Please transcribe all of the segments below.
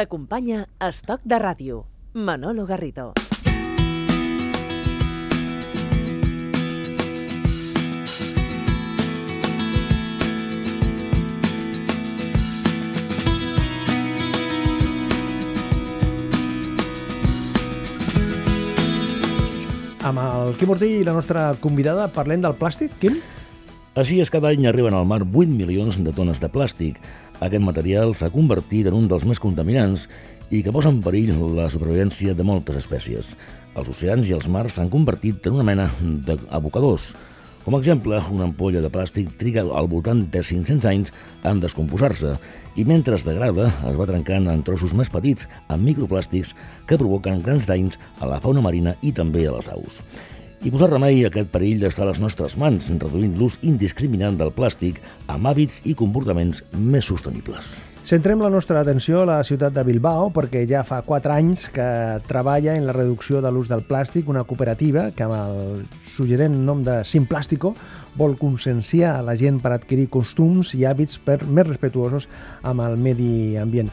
T'acompanya Estoc de Ràdio, Manolo Garrido. Amb el Quim Ortí i la nostra convidada parlem del plàstic, Quim? Així és, cada any arriben al mar 8 milions de tones de plàstic. Aquest material s'ha convertit en un dels més contaminants i que posa en perill la supervivència de moltes espècies. Els oceans i els mars s'han convertit en una mena d'abocadors. Com a exemple, una ampolla de plàstic triga al voltant de 500 anys en descomposar-se i mentre es degrada es va trencant en trossos més petits amb microplàstics que provoquen grans danys a la fauna marina i també a les aus. I posar remei a aquest perill està a les nostres mans, reduint l'ús indiscriminat del plàstic amb hàbits i comportaments més sostenibles. Centrem la nostra atenció a la ciutat de Bilbao perquè ja fa 4 anys que treballa en la reducció de l'ús del plàstic, una cooperativa que amb el suggerent nom de Simplàstico vol conscienciar la gent per adquirir costums i hàbits per més respetuosos amb el medi ambient.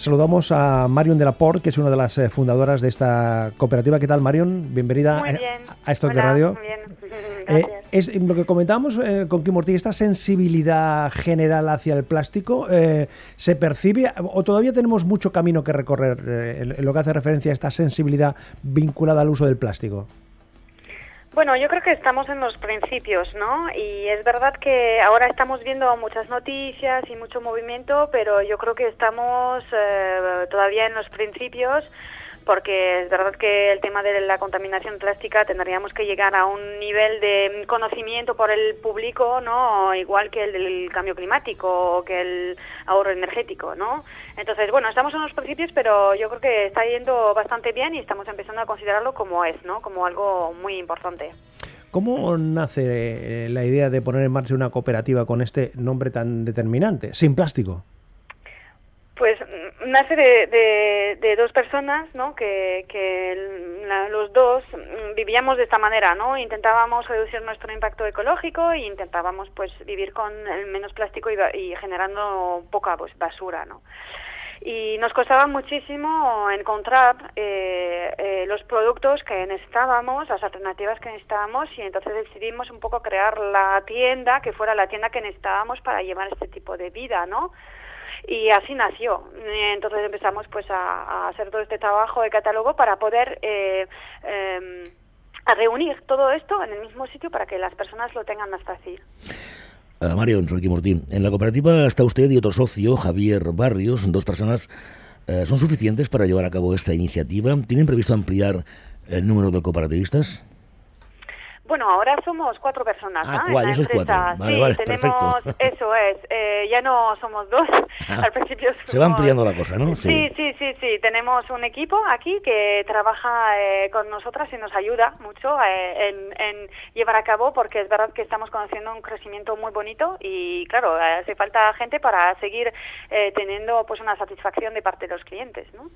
Saludamos a Marion de la Port, que es una de las eh, fundadoras de esta cooperativa. ¿Qué tal, Marion? Bienvenida Muy bien. a Hola, de Radio. Muy bien. Eh, es lo que comentábamos eh, con Kim Ortiz, esta sensibilidad general hacia el plástico, eh, ¿se percibe o todavía tenemos mucho camino que recorrer eh, en, en lo que hace referencia a esta sensibilidad vinculada al uso del plástico? Bueno, yo creo que estamos en los principios, ¿no? Y es verdad que ahora estamos viendo muchas noticias y mucho movimiento, pero yo creo que estamos eh, todavía en los principios porque es verdad que el tema de la contaminación plástica tendríamos que llegar a un nivel de conocimiento por el público, ¿no? Igual que el del cambio climático o que el ahorro energético, ¿no? Entonces, bueno, estamos en los principios, pero yo creo que está yendo bastante bien y estamos empezando a considerarlo como es, ¿no? Como algo muy importante. ¿Cómo nace eh, la idea de poner en marcha una cooperativa con este nombre tan determinante, sin plástico? Pues nace de, dos personas, ¿no? Que, que los dos mm, vivíamos de esta manera, ¿no? Intentábamos reducir nuestro impacto ecológico y intentábamos, pues, vivir con el menos plástico y, y generando poca, pues, basura, ¿no? Y nos costaba muchísimo encontrar eh, eh, los productos que necesitábamos, las alternativas que necesitábamos, y entonces decidimos un poco crear la tienda que fuera la tienda que necesitábamos para llevar este tipo de vida, ¿no? Y así nació. Entonces empezamos pues a, hacer todo este trabajo de catálogo para poder eh, a reunir todo esto en el mismo sitio para que las personas lo tengan más fácil. Uh, Mario, Kim Ortí. En la cooperativa está usted y otro socio, Javier Barrios, dos personas. eh, ¿Son suficientes para llevar a cabo esta iniciativa? ¿Tienen previsto ampliar el número de cooperativistas? Bueno, ahora somos cuatro personas Ah, ¿no? en cuatro, la eso es empresa. cuatro. Vale, sí, vale, tenemos, perfecto. eso es, eh, ya no somos dos. Ah, Al principio Se va ampliando la cosa, ¿no? Sí, sí, sí, sí. Tenemos un equipo aquí que trabaja eh, con nosotras y nos ayuda mucho eh, en, en llevar a cabo porque es verdad que estamos conociendo un crecimiento muy bonito y claro, eh, hace falta gente para seguir eh, teniendo pues una satisfacción de parte de los clientes, ¿no?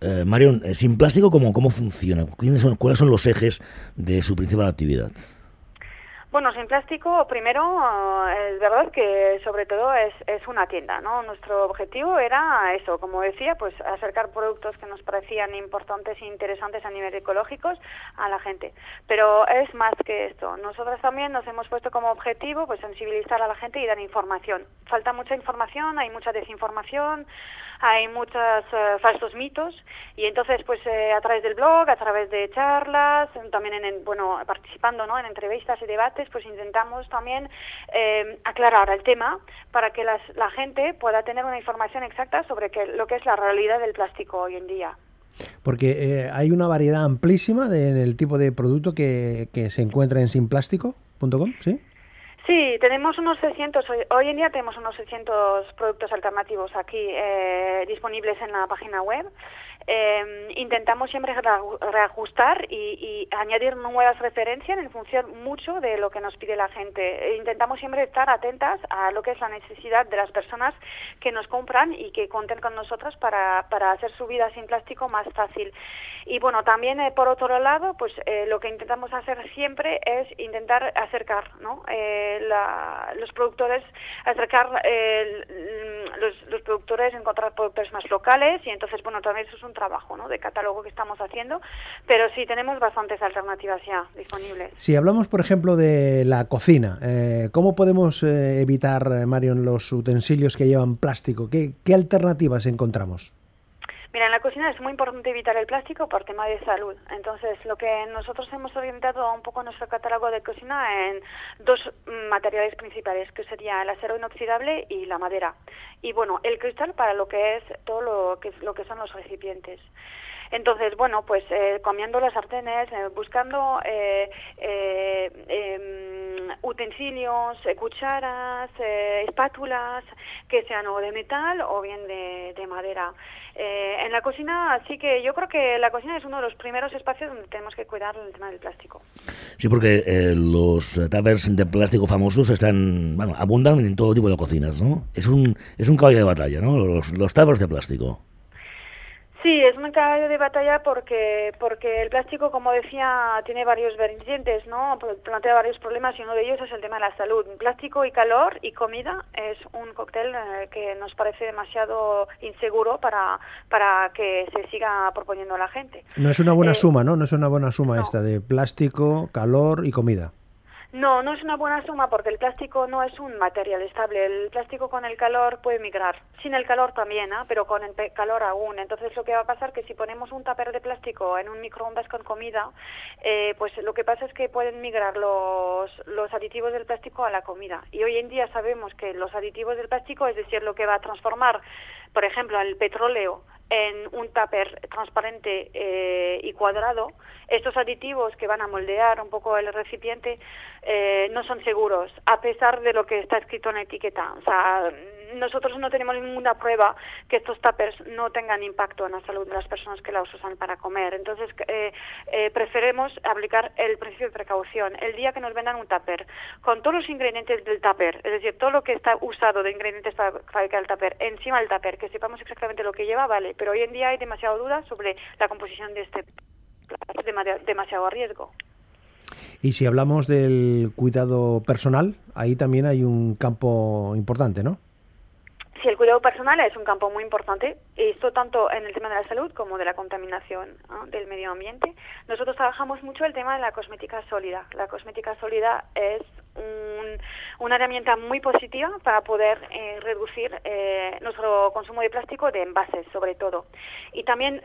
Eh, Marion, eh, sin plástico, ¿cómo, ¿cómo funciona? ¿Quiénes son, ¿Cuáles son los ejes de su principal actividad? Bueno, sin plástico, primero, eh, es verdad que sobre todo es, es una tienda, ¿no? Nuestro objetivo era eso, como decía, pues acercar productos que nos parecían importantes e interesantes a nivel ecológicos a la gente. Pero es más que esto. Nosotros también nos hemos puesto como objetivo pues sensibilizar a la gente y dar información. Falta mucha información, hay mucha desinformación, hay muchos eh, falsos mitos y entonces pues eh, a través del blog, a través de charlas, también en, en- bueno participando ¿no? en entrevistas y debates, pues intentamos también eh, aclarar el tema para que las- la gente pueda tener una información exacta sobre que, lo que es la realidad del plástico hoy en día. Porque hay una variedad amplísima del tipo de producto que, que se encuentra en sinplástico.com, ¿sí? Sí, tenemos unos 600, hoy, en día tenemos unos 600 productos alternativos aquí eh, disponibles en la página web eh, intentamos siempre reajustar y, añadir nuevas referencias en función mucho de lo que nos pide la gente. Intentamos siempre estar atentas a lo que es la necesidad de las personas que nos compran y que cuenten con nosotros para, para hacer su vida sin plástico más fácil. Y bueno, también eh, por otro lado, pues eh, lo que intentamos hacer siempre es intentar acercar, ¿no? Eh, los productores, acercar los, los, productores, encontrar productores más locales y entonces, bueno, también eso es un trabajo, ¿no? De catálogo que estamos haciendo, pero sí tenemos bastantes alternativas ya disponibles. Si hablamos, por ejemplo, de la cocina, ¿cómo podemos evitar, Marion, los utensilios que llevan plástico? ¿Qué, qué alternativas encontramos? Mira, en la cocina es muy importante evitar el plástico por tema de salud. Entonces, lo que nosotros hemos orientado un poco nuestro catálogo de cocina en dos materiales principales, que sería el acero inoxidable y la madera. Y bueno, el cristal para lo que es todo lo que, lo que son los recipientes. Entonces, bueno, pues eh, comiendo las sartenes, eh, buscando eh, em, utensilios, cucharas, espátulas, que sean o de metal o bien de, de madera. Eh, en la cocina, así que yo creo que la cocina es uno de los primeros espacios donde tenemos que cuidar el tema del plástico. Sí, porque eh, los tuppers de plástico famosos están, bueno, abundan en todo tipo de cocinas, ¿no? Es un, es un caballo de batalla, ¿no? Los, los de plástico. Sí, es un caballo de batalla porque porque el plástico, como decía, tiene varios vertientes, ¿no? Plantea varios problemas y uno de ellos es el tema de la salud. Plástico y calor y comida es un cóctel eh, que nos parece demasiado inseguro para para que se siga proponiendo a la gente. No es una buena eh, suma, ¿no? No es una buena suma esta de plástico, calor y comida. No, no es una buena suma porque el plástico no es un material estable. El plástico con el calor puede migrar. Sin el calor también, ¿ah? pero con el calor aún. Entonces lo que va a pasar es que si ponemos un tupper de plástico en un microondas con comida, eh, pues lo que pasa es que pueden migrar los, los aditivos del plástico a la comida. Y hoy en día sabemos que los aditivos del plástico, es decir, lo que va a transformar, por ejemplo, el petróleo en un tupper transparente eh, y cuadrado, estos aditivos que van a moldear un poco el recipiente eh, no son seguros, a pesar de lo que está escrito en la etiqueta. O sea, nosotros no tenemos ninguna prueba que estos tuppers no tengan impacto en la salud de las personas que los usan para comer. Entonces, eh, eh, preferimos aplicar el principio de precaución. El día que nos vendan un tupper con todos los ingredientes del tupper, es decir, todo lo que está usado de ingredientes para fabricar el tupper, encima del tupper, que sepamos exactamente lo que lleva, vale. Pero hoy en día hay demasiada duda sobre la composición de este demasiado riesgo. Y si hablamos del cuidado personal, ahí también hay un campo importante, ¿no? Sí, el cuidado personal es un campo muy importante, esto tanto en el tema de la salud como de la contaminación del medio ambiente. Nosotros trabajamos mucho el tema de la cosmética sólida. La cosmética sólida es una herramienta muy positiva para poder eh, reducir eh, nuestro consumo de plástico de envases, sobre todo. Y también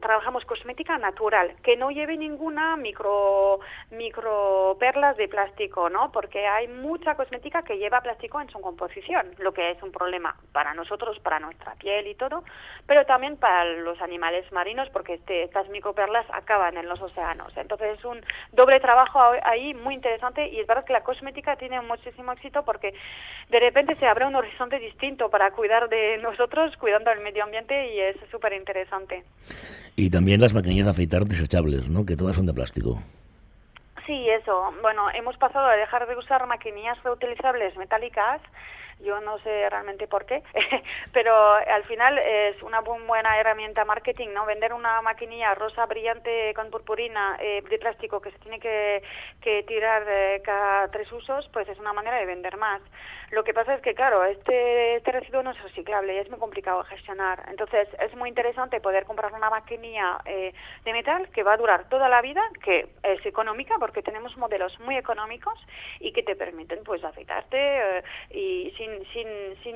trabajamos cosmética natural, que no lleve ninguna micro, micro perlas de plástico, ¿no? Porque hay mucha cosmética que lleva plástico en su composición, lo que es un problema para nosotros, para nuestra piel y todo, pero también para los animales marinos, porque este, estas microperlas acaban en los océanos. Entonces es un doble trabajo ahí muy interesante y es verdad que la cosmética tiene muchísimo éxito porque de repente se abre un horizonte distinto para cuidar de nosotros, cuidando del medio ambiente y es súper interesante. Y también las maquinillas de afeitar desechables, ¿no? Que todas son de plástico. Sí, eso. Bueno, hemos pasado a dejar de usar maquinillas reutilizables metálicas yo no sé realmente por qué, pero al final es una buena herramienta marketing, ¿no? Vender una maquinilla rosa brillante con purpurina eh, de plástico que se tiene que, que tirar eh, cada tres usos, pues es una manera de vender más. Lo que pasa es que, claro, este, este residuo no es reciclable y es muy complicado de gestionar. Entonces, es muy interesante poder comprar una maquinilla eh, de metal que va a durar toda la vida, que es económica porque tenemos modelos muy económicos y que te permiten, pues, afeitarte y sin sin, sin,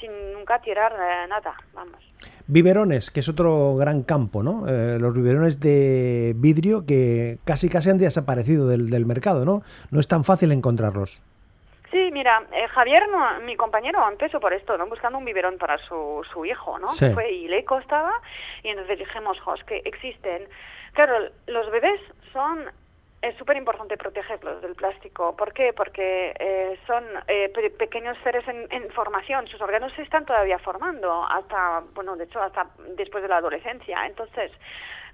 sin, nunca tirar eh, nada, vamos. Biberones, que es otro gran campo, ¿no? Eh, los biberones de vidrio que casi casi han desaparecido del, del mercado, ¿no? No es tan fácil encontrarlos. Sí, mira, eh, Javier, mi compañero, empezó por esto, ¿no? Buscando un biberón para su, su hijo, ¿no? Fue y le costaba, y entonces dijimos, jos, que existen. Claro, los bebés son es súper importante protegerlos del plástico. ¿Por qué? Porque eh, son eh, pequeños seres en, en, formación, sus órganos se están todavía formando hasta, bueno, de hecho, hasta después de la adolescencia. Entonces,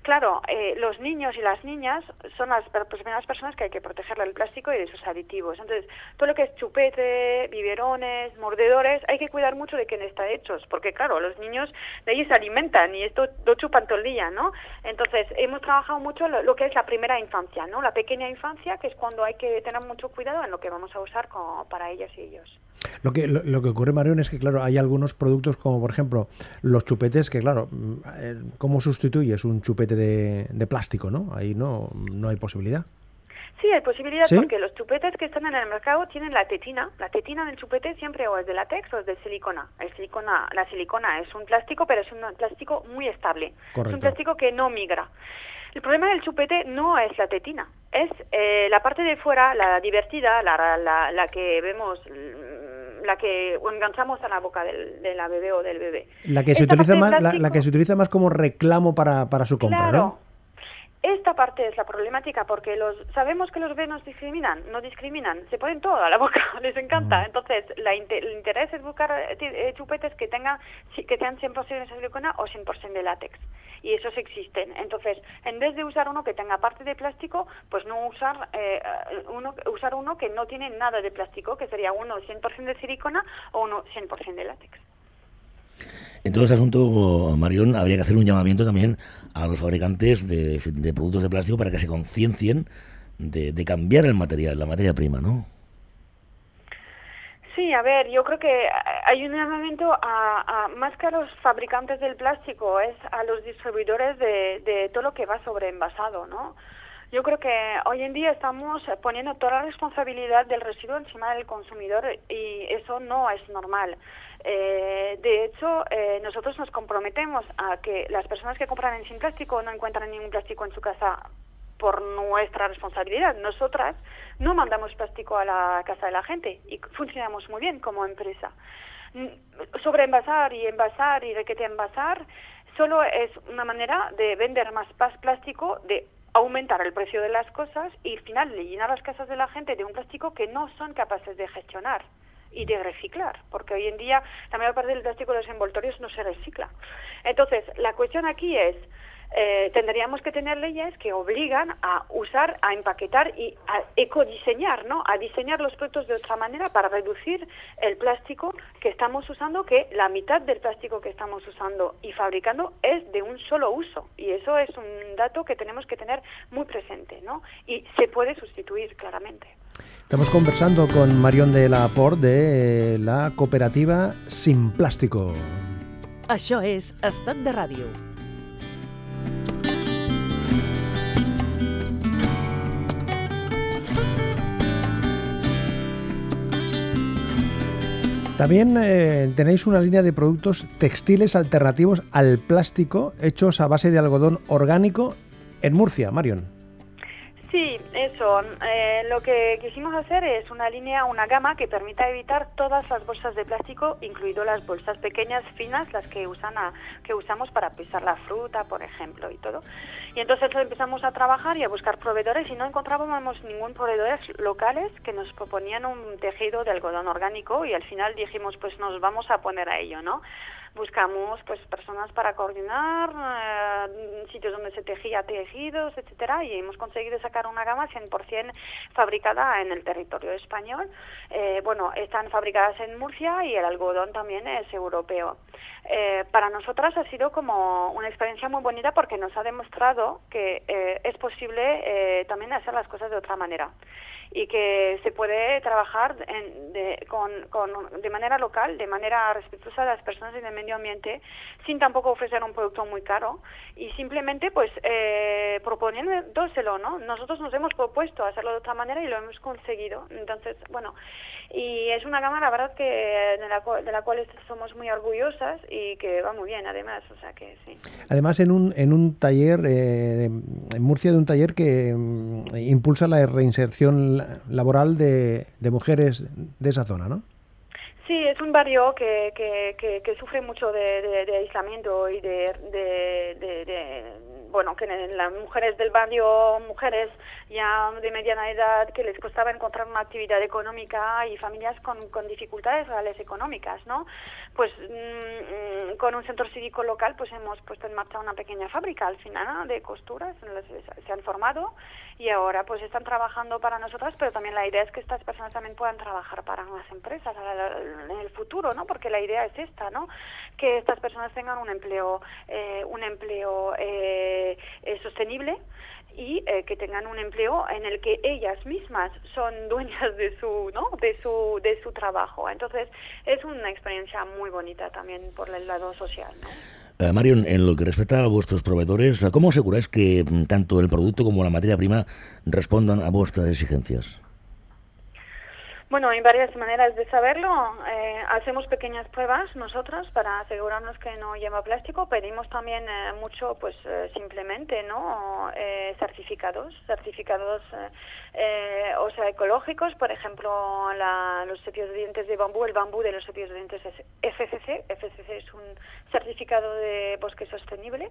Claro, eh, los niños y las niñas son las primeras personas que hay que proteger del plástico y de sus aditivos. Entonces, todo lo que es chupete, biberones, mordedores, hay que cuidar mucho de quién está hechos, porque claro, los niños de ahí se alimentan y esto lo chupan todo el día, ¿no? Entonces, hemos trabajado mucho lo, que es la primera infancia, ¿no? La pequeña infancia, que es cuando hay que tener mucho cuidado en lo que vamos a usar para ellas y ellos. Lo que, lo, que ocurre, Marión, es que, claro, hay algunos productos como, por ejemplo, los chupetes, que, claro, eh, ¿cómo sustituyes un chupete de, de plástico, no? Ahí no, no hay posibilidad. Sí, hay posibilidad porque los chupetes que están en el mercado tienen la tetina. La tetina del chupete siempre o es de látex o es de silicona. El silicona. La silicona es un plástico, pero es un plástico muy estable. Es un plástico que no migra. El problema del chupete no es la tetina, es eh, la parte de fuera, la divertida, la, la, la que vemos la que enganchamos a la boca del, de la bebé o del bebé. La que, se utiliza más, la, que se utiliza más como reclamo para, para su compra, ¿no? Esta parte es la problemática porque los sabemos que los bebés nos discriminan, no discriminan, se ponen todo a la boca, les encanta. Mm. Entonces, la el interés es buscar eh, eh, chupetes que tengan que sean 100% de silicona o 100% de látex. Y esos existen. Entonces, en vez de usar uno que tenga parte de plástico, pues no usar eh, uno usar uno que no tiene nada de plástico, que sería uno 100% de silicona o uno 100% de látex. En todo este asunto, Marión, habría que hacer un llamamiento también a los fabricantes de, productos de plástico para que se conciencien de, cambiar el material, la materia prima, ¿no? Sí, a ver, yo creo que hay un llamamiento a, más que a los fabricantes del plástico, es a los distribuidores de, de todo lo que va sobre envasado, ¿no? Yo creo que hoy en día estamos poniendo toda la responsabilidad del residuo encima del consumidor y eso no es normal. Eh, de hecho, eh, nosotros nos comprometemos a que las personas que compran en Sin Plástico no encuentran ningún plástico en su casa por nuestra responsabilidad. Nosotras no mandamos plástico a la casa de la gente y funcionamos muy bien como empresa. Sobre envasar y envasar y de que te envasar solo es una manera de vender más plástico, de aumentar el precio de las cosas y al final de llenar las casas de la gente de un plástico que no son capaces de gestionar y de reciclar, porque hoy en día la mayor parte del plástico de los envoltorios no se recicla. Entonces, la cuestión aquí es, eh, tendríamos que tener leyes que obligan a usar, a empaquetar y a ecodiseñar, ¿no? A diseñar los productos de otra manera para reducir el plástico que estamos usando, que la mitad del plástico que estamos usando y fabricando es de un solo uso. Y eso es un dato que tenemos que tener muy presente, ¿no? Y se puede sustituir claramente. Estamos conversando con Marión de la Port de la cooperativa Sin Plástico. Això és Estat de Ràdio. También eh, tenéis una línea de productos textiles alternativos al plástico hechos a base de algodón orgánico en Murcia, Marion. Sí, eso. Eh, lo que quisimos hacer es una línea, una gama que permita evitar todas las bolsas de plástico, incluido las bolsas pequeñas, finas, las que usan a, que usamos para pesar la fruta, por ejemplo, y todo. Y entonces empezamos a trabajar y a buscar proveedores y no encontrábamos ningún proveedor locales que nos proponían un tejido de algodón orgánico y al final dijimos, pues nos vamos a poner a ello, ¿no? Buscamos pues personas para coordinar eh, sitios donde se tejía tejidos etcétera y hemos conseguido sacar una gama 100% fabricada en el territorio español. Eh, bueno están fabricadas en Murcia y el algodón también es europeo. Eh, para nosotras ha sido como una experiencia muy bonita porque nos ha demostrado que es posible también hacer las cosas de otra manera y que se puede trabajar de, con, de manera local, de manera respetuosa de las personas y del medio ambiente, sin tampoco ofrecer un producto muy caro y simplemente pues eh, proponiéndoselo, ¿no? Nosotros nos hemos propuesto hacerlo de otra manera y lo hemos conseguido. Entonces, bueno, y es una gama, la verdad, que de la, de la cual somos muy orgullosas y que va muy bien, además, o sea que sí. Además, en un, en un taller, eh, en Murcia, de un taller que mm, impulsa la reinserción laboral de, de mujeres de esa zona, ¿no? Sí, es un barrio que, que, sufre mucho de, de, aislamiento y de, bueno, que las mujeres del barrio, mujeres ya de mediana edad, que les costaba encontrar una actividad económica y familias con, con dificultades reales económicas, ¿no? Pues mm, con un centro cívico local, pues hemos puesto en marcha una pequeña fábrica al final de costuras, se han formado y ahora pues están trabajando para nosotras, pero también la idea es que estas personas también puedan trabajar para las empresas en el futuro, ¿no? Porque la idea es esta, ¿no? Que estas personas tengan un empleo, eh, un empleo eh, eh, sostenible y que tengan un empleo en el que ellas mismas son dueñas de su no de su de su trabajo entonces es una experiencia muy bonita también por el lado social ¿no? Eh, Marion, en lo que respecta a vuestros proveedores, ¿cómo aseguráis que mm, tanto el producto como la materia prima respondan a vuestras exigencias? Bueno, hay varias maneras de saberlo. Eh, hacemos pequeñas pruebas nosotros para asegurarnos que no lleva plástico. Pedimos también eh, mucho, pues simplemente, ¿no? certificados, certificados, o sea, ecológicos. Por ejemplo, los cepillos de dientes de bambú, el bambú de los cepillos de dientes es FCC. FCC es un certificado de bosque sostenible.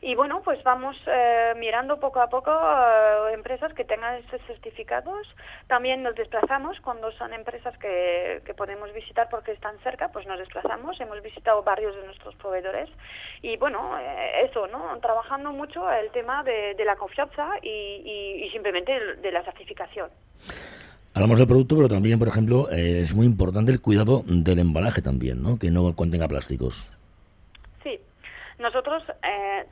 Y bueno, pues vamos eh, mirando poco a poco eh, empresas que tengan estos certificados. También nos desplazamos cuando son empresas que, que podemos visitar porque están cerca, pues nos desplazamos. Hemos visitado varios de nuestros proveedores. Y bueno, eh, eso, ¿no? Trabajando mucho el tema de, la confianza y, y simplemente de la certificación. Hablamos del producto, pero también, por ejemplo, es muy importante el cuidado del embalaje también, ¿no? Que no contenga plásticos. Nosotros eh,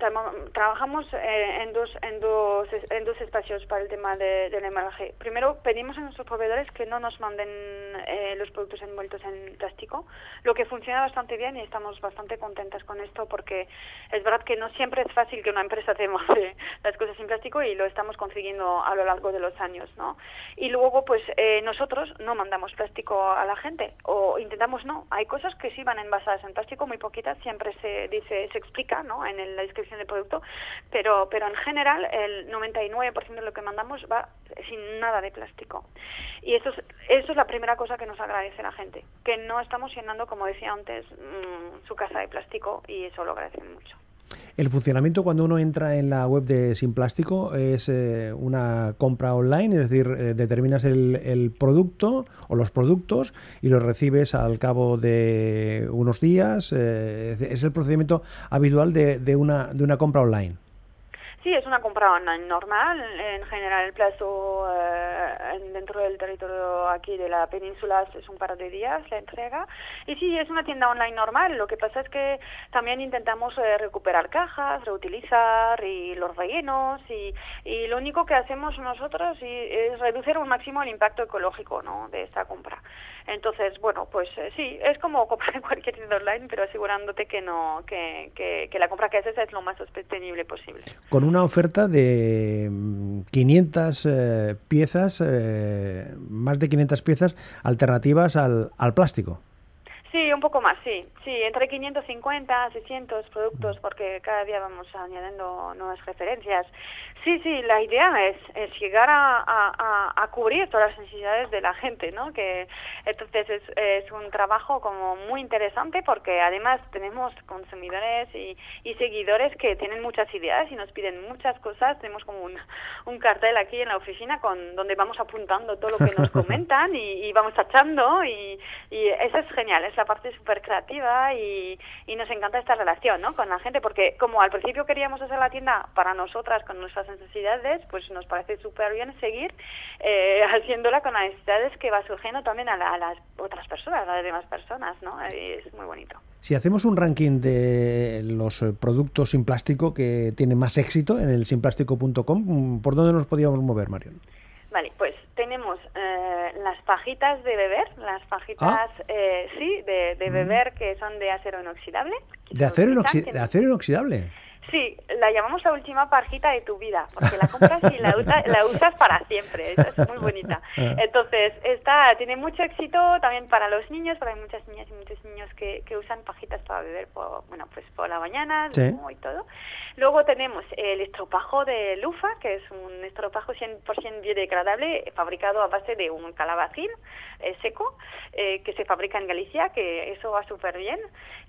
trabajamos eh, en, dos, en, dos, en dos espacios para el tema de, del embalaje. Primero, pedimos a nuestros proveedores que no nos manden eh, los productos envueltos en plástico, lo que funciona bastante bien y estamos bastante contentas con esto porque es verdad que no siempre es fácil que una empresa te mande las cosas en plástico y lo estamos consiguiendo a lo largo de los años, ¿no? Y luego, pues nosotros no mandamos plástico a la gente o intentamos no. Hay cosas que sí van envasadas en plástico, muy poquitas, siempre se dice, se explica ¿no? en la descripción del producto, pero, pero en general el 99% de lo que mandamos va sin nada de plástico. Y eso es, eso es la primera cosa que nos agradece la gente, que no estamos llenando, como decía antes, mm, su casa de plástico y eso lo agradecen mucho. El funcionamiento cuando uno entra en la web de Sin Plástico es eh, una compra online, es decir, eh, determinas el, producto o los productos y los recibes al cabo de unos días. Eh, es el procedimiento habitual de, una, de una compra online. Sí, es una compra online normal. En general, el plazo eh, dentro del territorio aquí de la península es un par de días la entrega. Y sí, es una tienda online normal. Lo que pasa es que también intentamos eh, recuperar cajas, reutilizar y los rellenos. Y, y lo único que hacemos nosotros es reducir un máximo el impacto ecológico ¿no? de esta compra. Entonces, bueno, pues eh, sí, es como comprar en cualquier tienda online, pero asegurándote que no que, que, la compra que haces es lo más sostenible posible. Con una oferta de 500 mm, eh, piezas, eh, más de 500 piezas alternativas al, al plástico. Sí, un poco más, sí. Sí, entre 550, 600 productos, porque cada día vamos añadiendo nuevas referencias. Sí, sí, la idea es, es llegar a, a, a, cubrir todas las necesidades de la gente, ¿no? Que entonces es, es un trabajo como muy interesante porque además tenemos consumidores y, y, seguidores que tienen muchas ideas y nos piden muchas cosas. Tenemos como un, un cartel aquí en la oficina con donde vamos apuntando todo lo que nos comentan y, y vamos tachando y, y eso es genial, es la parte súper creativa y, y nos encanta esta relación, ¿no? Con la gente porque como al principio queríamos hacer la tienda para nosotras con nuestras necesidades, pues nos parece súper bien seguir eh, haciéndola con las necesidades que va surgiendo también a, las otras personas, a las demás personas, ¿no? es muy bonito. Si hacemos un ranking de los eh, productos sin plástico que tienen más éxito en el sinplástico.com, ¿por dónde nos podíamos mover, Marion? Vale, pues tenemos eh, las pajitas de beber, las pajitas, ah. sí, de, de, mm. beber que son de acero inoxidable. ¿De acero, de acero inoxidable? Sí, la llamamos la última parjita de tu vida, porque la compras y la, la usas para siempre. es muy bonita. Ah. Entonces, esta tiene mucho éxito también para los niños, porque hay muchas niñas y muchos niños que, que usan pajitas para beber, por, bueno, pues por la mañana y todo. Luego tenemos el estropajo de Lufa, que es un estropajo 100% biodegradable, fabricado a base de un calabacín eh, seco, eh, que se fabrica en Galicia, que eso va súper bien.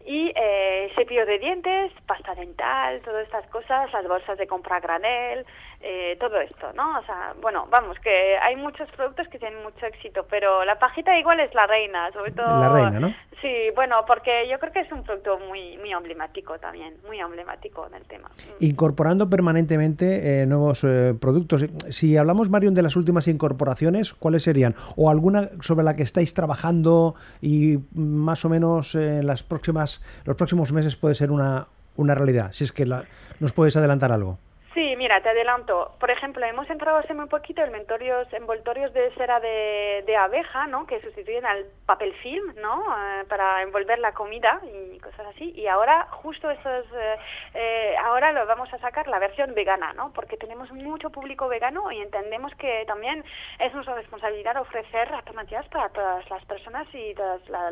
Y eh, cepillo de dientes, pasta dental, todas estas cosas, las bolsas de compra granel, eh, todo esto, ¿no? O sea, bueno, vamos, que hay muchos productos que tienen mucho éxito, pero la pajita igual es la reina, sobre todo... La reina, ¿no? Sí, bueno, porque yo creo que es un producto muy muy emblemático también, muy emblemático del tema. Mm. Incorporando permanentemente eh, nuevos eh, productos. Si hablamos, Marion, de las últimas incorporaciones, ¿cuáles serían? ¿O alguna sobre la que estáis trabajando y más o menos en las próximas, los próximos meses puede ser una, una realidad? Si es que la, nos puedes adelantar algo. Sí, mira, te adelanto. Por ejemplo, hemos entrado hace muy poquito envoltorios, envoltorios de cera de, de abeja, ¿no? Que sustituyen al papel film, ¿no? Eh, para envolver la comida y cosas así. Y ahora, justo esos, eh, eh, ahora lo vamos a sacar la versión vegana, ¿no? Porque tenemos mucho público vegano y entendemos que también es nuestra responsabilidad ofrecer alternativas para todas las personas y todas la,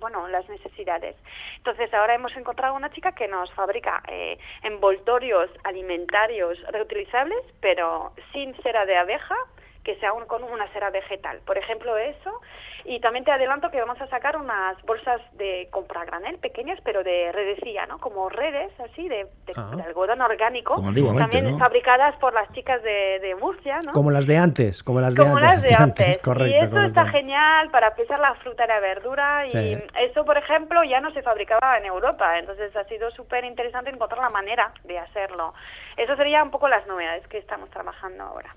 bueno, las necesidades. Entonces, ahora hemos encontrado una chica que nos fabrica eh, envoltorios alimentarios reutilizables, pero sin cera de abeja, que sea un, con una cera vegetal. Por ejemplo, eso. Y también te adelanto que vamos a sacar unas bolsas de compra granel pequeñas, pero de redecilla, ¿no? Como redes, así, de, de, Ah. de algodón orgánico. Como También ¿no? fabricadas por las chicas de, de Murcia, ¿no? Como las de antes, como las de como antes. las de antes. Correcto, y eso correcto. está genial para pesar la fruta y la verdura. Y Sí. eso, por ejemplo, ya no se fabricaba en Europa. Entonces ha sido súper interesante encontrar la manera de hacerlo. Eso sería un poco las novedades que estamos trabajando ahora.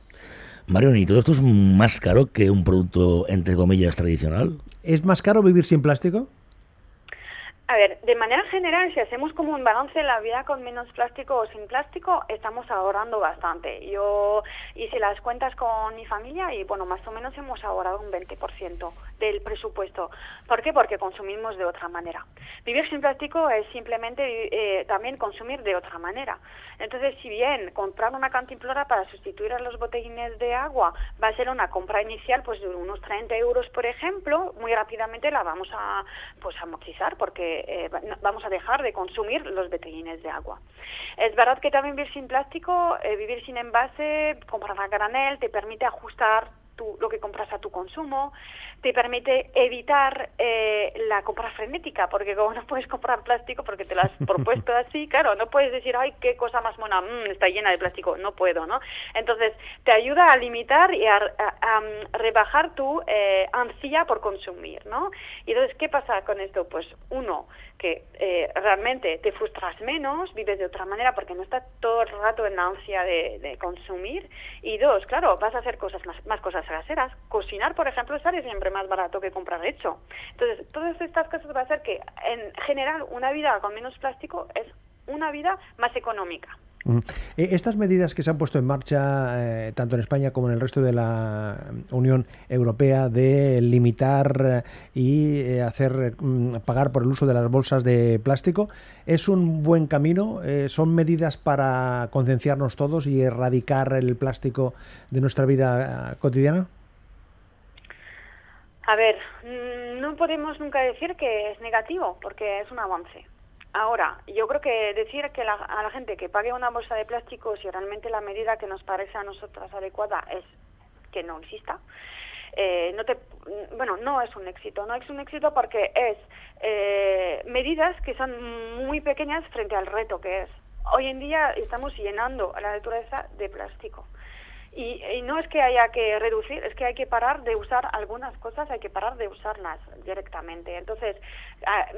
Marion, ¿y todo esto es más caro que un producto, entre comillas, tradicional? ¿Es más caro vivir sin plástico? A ver, de manera general, si hacemos como un balance de la vida con menos plástico o sin plástico, estamos ahorrando bastante. Yo hice las cuentas con mi familia y, bueno, más o menos hemos ahorrado un 20% del presupuesto. ¿Por qué? Porque consumimos de otra manera. Vivir sin plástico es simplemente eh, también consumir de otra manera. Entonces, si bien comprar una cantimplora para sustituir a los botellines de agua va a ser una compra inicial pues de unos 30 euros, por ejemplo, muy rápidamente la vamos a pues amortizar porque eh, vamos a dejar de consumir los botellines de agua. Es verdad que también vivir sin plástico, eh, vivir sin envase, comprar a granel, te permite ajustar tu- lo que compras a tu consumo, te permite evitar eh, la compra frenética, porque como no puedes comprar plástico porque te lo has propuesto así, claro, no puedes decir, ay, qué cosa más mona, mm, está llena de plástico, no puedo, ¿no? Entonces, te ayuda a limitar y a, a- a, mm, rebajar tu eh, ansia por consumir, ¿no? Y entonces, ¿qué pasa con esto? Pues uno, que eh, realmente te frustras menos, vives de otra manera porque no estás todo el rato en la ansia de, de consumir. Y dos, claro, vas a hacer cosas más, más cosas caseras. Cocinar, por ejemplo, sale siempre más barato que comprar hecho. Entonces, todas estas cosas va a hacer que, en general, una vida con menos plástico es una vida más económica. Mm. Eh, Estas medidas que se han puesto en marcha, eh, tanto en España como en el resto de la Unión Europea, de limitar eh, y hacer mm, pagar por el uso de las bolsas de plástico, ¿es un buen camino? ¿Son medidas para concienciarnos todos y erradicar el plástico de nuestra vida cotidiana? A ver, mm, no podemos nunca decir que es negativo, porque es un avance. Ahora, yo creo que decir que la- a la gente que pague una bolsa de plástico si realmente la medida que nos parece a nosotras adecuada es que no exista, eh, no te, mm, bueno, no es un éxito, no es un éxito porque es eh, medidas que son muy pequeñas frente al reto que es. Hoy en día estamos llenando a la naturaleza de plástico. Y, y no es que haya que reducir, es que hay que parar de usar algunas cosas, hay que parar de usarlas directamente. Entonces, a,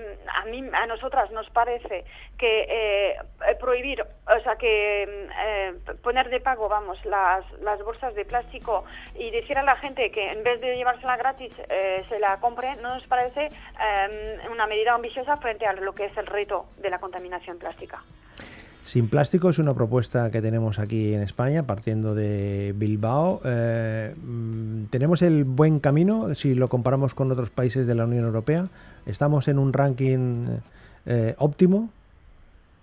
a mí, a nosotras nos parece que eh, prohibir, o sea, que eh, poner de pago, vamos, las, las bolsas de plástico y decir a la gente que en vez de llevársela gratis eh, se la compre, no nos parece eh, una medida ambiciosa frente a lo que es el reto de la contaminación plástica. Sin plástico es una propuesta que tenemos aquí en España, partiendo de Bilbao. Eh, mm, ¿Tenemos el buen camino si lo comparamos con otros países de la Unión Europea? ¿Estamos en un ranking eh, óptimo,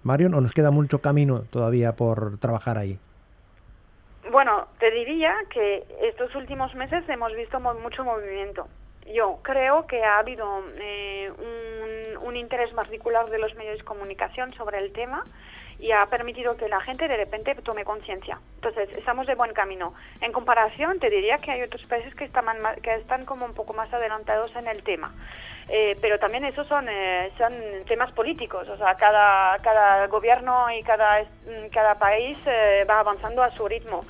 Marion, o nos queda mucho camino todavía por trabajar ahí? Bueno, te diría que estos últimos meses hemos visto mucho movimiento. Yo creo que ha habido eh, un, un interés particular de los medios de comunicación sobre el tema y ha permitido que la gente de repente tome conciencia. Entonces, estamos de buen camino. En comparación, te diría que hay otros países que están, que están como un poco más adelantados en el tema. Eh, pero también esos son, eh, son temas políticos, o sea, cada, cada gobierno y cada, cada país eh, va avanzando a su ritmo.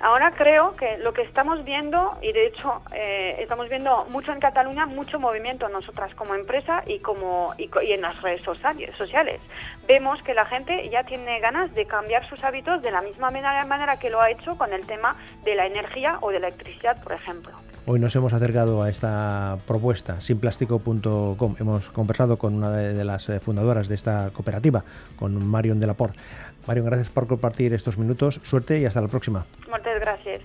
Ahora creo que lo que estamos viendo, y de hecho eh, estamos viendo mucho en Cataluña, mucho movimiento nosotras como empresa y, como, y, en las redes sociales. Vemos que la gente ya tiene ganas de cambiar sus hábitos de la misma manera, que lo ha hecho con el tema de la energía o de la electricidad, por ejemplo. Hoy nos hemos acercado a esta propuesta, sinplástico.com. Hemos conversado con una de, las eh, fundadoras de esta cooperativa, con Marion Delaport. Marion, gracias por compartir estos minutos. Suerte y hasta la próxima. Muchas gracias.